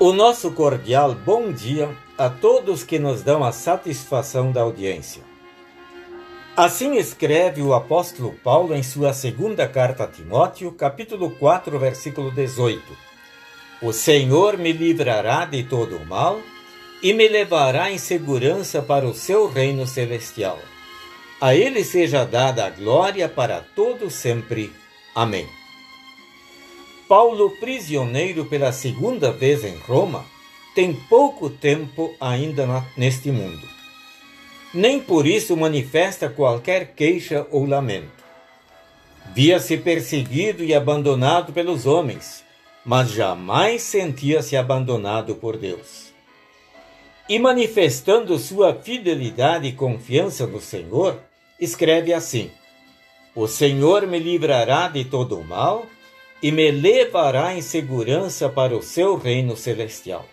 O nosso cordial bom dia a todos que nos dão a satisfação da audiência. Assim escreve o apóstolo Paulo em sua segunda carta a Timóteo, capítulo 4, versículo 18: O Senhor me livrará de todo o mal e me levará em segurança para o seu reino celestial. A ele seja dada a glória para todo sempre. Amém. Paulo, prisioneiro pela segunda vez em Roma, tem pouco tempo ainda neste mundo. Nem por isso manifesta qualquer queixa ou lamento. Via-se perseguido e abandonado pelos homens, mas jamais sentia-se abandonado por Deus. E manifestando sua fidelidade e confiança no Senhor, escreve assim: O Senhor me livrará de todo o mal e me levará em segurança para o seu reino celestial.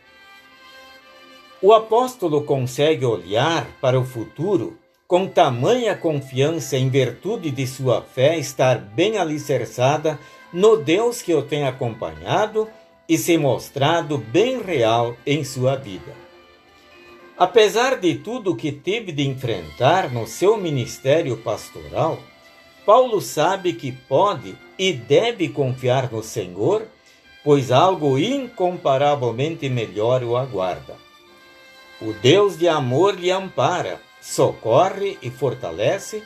O apóstolo consegue olhar para o futuro com tamanha confiança em virtude de sua fé estar bem alicerçada no Deus que o tem acompanhado e se mostrado bem real em sua vida. Apesar de tudo que teve de enfrentar no seu ministério pastoral, Paulo sabe que pode e deve confiar no Senhor, pois algo incomparavelmente melhor o aguarda. O Deus de amor lhe ampara, socorre e fortalece,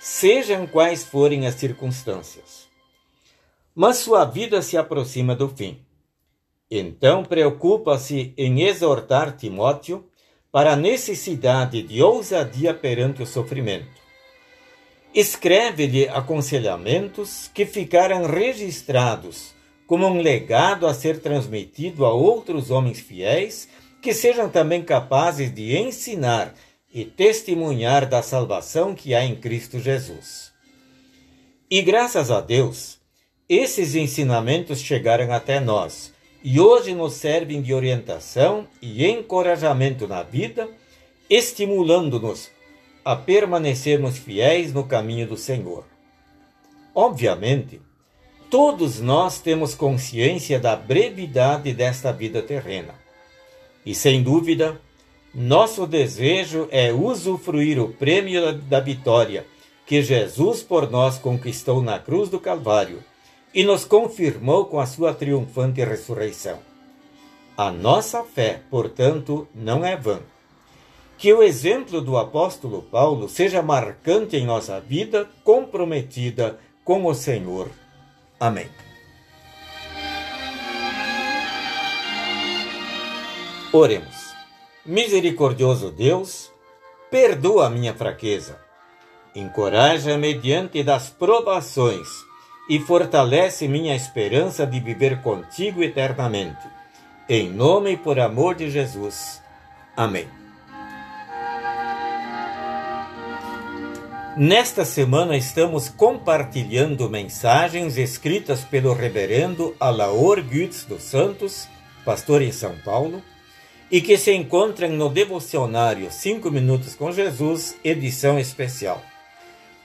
sejam quais forem as circunstâncias. Mas sua vida se aproxima do fim. Então preocupa-se em exortar Timóteo para a necessidade de ousadia perante o sofrimento Escreve-lhe aconselhamentos que ficaram registrados como um legado a ser transmitido a outros homens fiéis que sejam também capazes de ensinar e testemunhar da salvação que há em Cristo Jesus. E graças a Deus, esses ensinamentos chegaram até nós e hoje nos servem de orientação e encorajamento na vida, estimulando-nos a permanecermos fiéis no caminho do Senhor. Obviamente, todos nós temos consciência da brevidade desta vida terrena. E sem dúvida, nosso desejo é usufruir o prêmio da vitória que Jesus por nós conquistou na cruz do Calvário e nos confirmou com a sua triunfante ressurreição. A nossa fé, portanto, não é vã. Que o exemplo do apóstolo Paulo seja marcante em nossa vida comprometida com o Senhor. Amém. Oremos. Misericordioso Deus, perdoa a minha fraqueza, encoraja-me diante das provações e fortalece minha esperança de viver contigo eternamente. Em nome e por amor de Jesus. Amém. Nesta semana estamos compartilhando mensagens escritas pelo reverendo Alaor Gütz dos Santos, pastor em São Paulo, e que se encontram no devocionário 5 Minutos com Jesus, edição especial.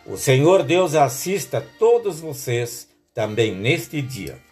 O Senhor Deus assista todos vocês também neste dia.